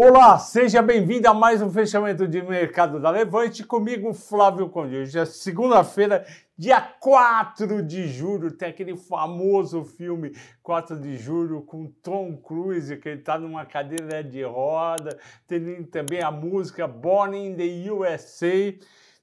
Olá, seja bem-vindo a mais um fechamento de mercado da Levante. Comigo, Flávio Conde. Hoje é segunda-feira, dia 4 de julho. Tem aquele famoso filme 4 de julho com Tom Cruise, que ele está numa cadeira de roda. Tem também a música Born in the USA.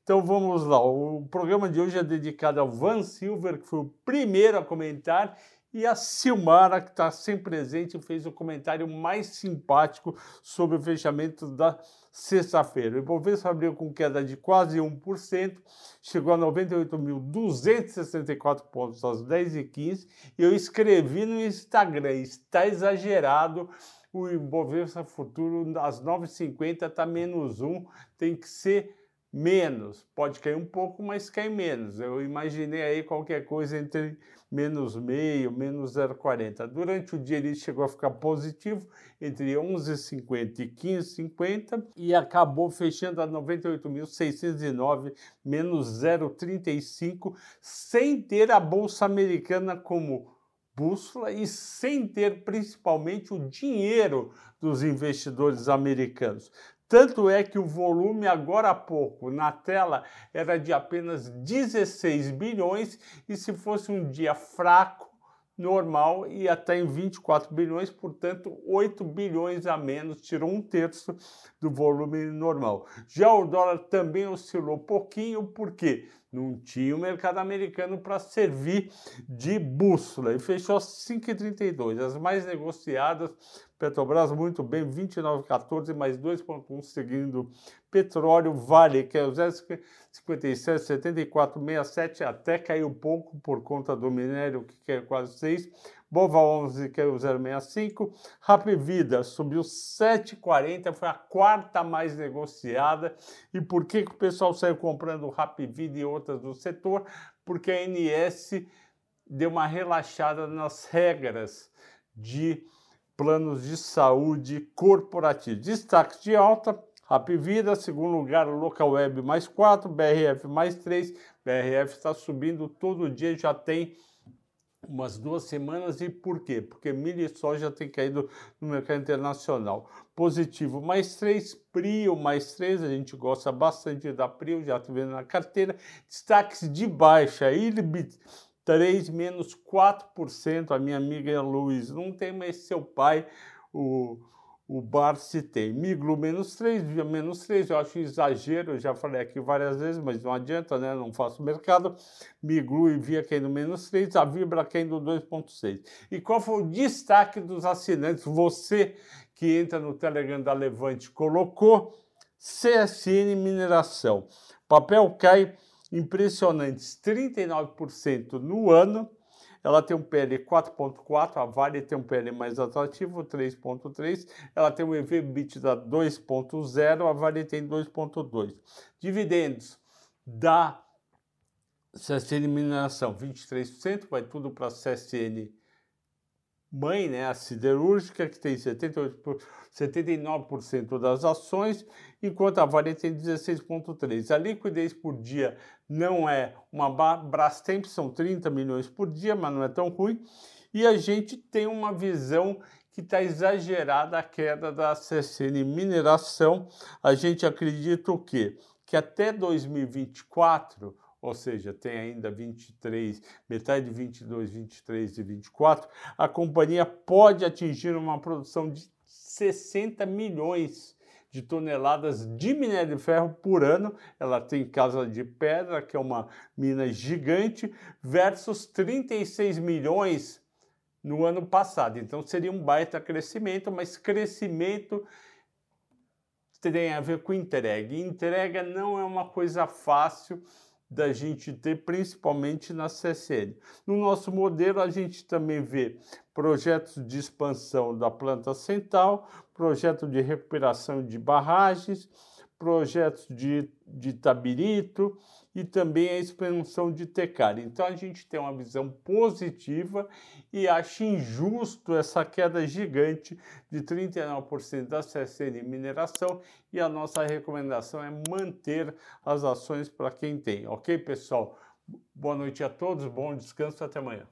Então vamos lá. O programa de hoje é dedicado ao Van Silver, que foi o primeiro a comentar e a Silmara, que está sempre presente, fez o comentário mais simpático sobre o fechamento da sexta-feira. O Ibovespa abriu com queda de quase 1%, chegou a 98.264 pontos às 10h15. E eu escrevi no Instagram, está exagerado, o Ibovespa futuro às 9h50 está menos 1, tem que ser menos. Pode cair um pouco, mas cai menos. Eu imaginei aí qualquer coisa entre menos meio, menos 0,40. Durante o dia ele chegou a ficar positivo entre 11,50 e 15,50 e acabou fechando a 98.609, menos 0,35, sem ter a Bolsa Americana como bússola e sem ter principalmente o dinheiro dos investidores americanos. Tanto é que o volume agora há pouco na tela era de apenas 16 bilhões e se fosse um dia fraco, normal, ia até em 24 bilhões, portanto 8 bilhões a menos, tirou um terço do volume normal. Já o dólar também oscilou pouquinho, por quê? Não tinha o mercado americano para servir de bússola e fechou 5,32. As mais negociadas, Petrobras muito bem, 29,14 mais 2,1 seguindo petróleo, Vale, que é o 0,57, 74,67, até caiu pouco por conta do minério, que é quase 6. Bova 11 caiu 0,65. Rap Vida subiu 7,40, foi a quarta mais negociada. E por que, que o pessoal saiu comprando Rap Vida e outras do setor? Porque a ANS deu uma relaxada nas regras de planos de saúde corporativo. Destaque de alta, Rap Vida, segundo lugar, Local Web mais 4, BRF mais 3. BRF está subindo todo dia, já tem umas duas semanas. E por quê? Porque milho e soja tem caído no mercado internacional. Positivo mais 3, Prio mais 3, a gente gosta bastante da Prio, já estou vendo na carteira. Destaques de baixa, Ilbit 3 menos 4%, a minha amiga Luiz não tem, mas seu pai, o o Barsi tem. Miglu menos 3, Via menos 3, eu acho exagero, eu já falei aqui várias vezes, mas não adianta, né? Não faço mercado. Miglu e Via caindo menos 3, a Vibra caindo 2,6. E qual foi o destaque dos assinantes? Você que entra no Telegram da Levante colocou CSN Mineração. Papel cai impressionantes 39% no ano ela tem um PL 4.4, a Vale tem um PL mais atrativo, 3.3, ela tem um EV EBITDA 2.0, a Vale tem 2.2. Dividendos da CSN Mineração, 23%, vai tudo para a CSN mãe, né, a siderúrgica, que tem 78 79% das ações, enquanto a Vale tem 16,3%. A liquidez por dia não é uma Brastemp, são 30 milhões por dia, mas não é tão ruim. E a gente tem uma visão que está exagerada a queda da CSN Mineração. A gente acredita o quê? Que até 2024 ou seja, tem ainda 23, metade de 22, 23 e 24, a companhia pode atingir uma produção de 60 milhões de toneladas de minério de ferro por ano. Ela tem Casa de Pedra, que é uma mina gigante, versus 36 milhões no ano passado. Então seria um baita crescimento, mas crescimento tem a ver com entrega. entrega não é uma coisa fácil da gente ter, principalmente na CSN. No nosso modelo, a gente também vê projetos de expansão da planta central, projeto de recuperação de barragens, projetos de, de Tabirito e também a expansão de Tecar. Então a gente tem uma visão positiva e acho injusto essa queda gigante de 39% da CSN Mineração e a nossa recomendação é manter as ações para quem tem. Ok, pessoal? Boa noite a todos, bom descanso, até amanhã.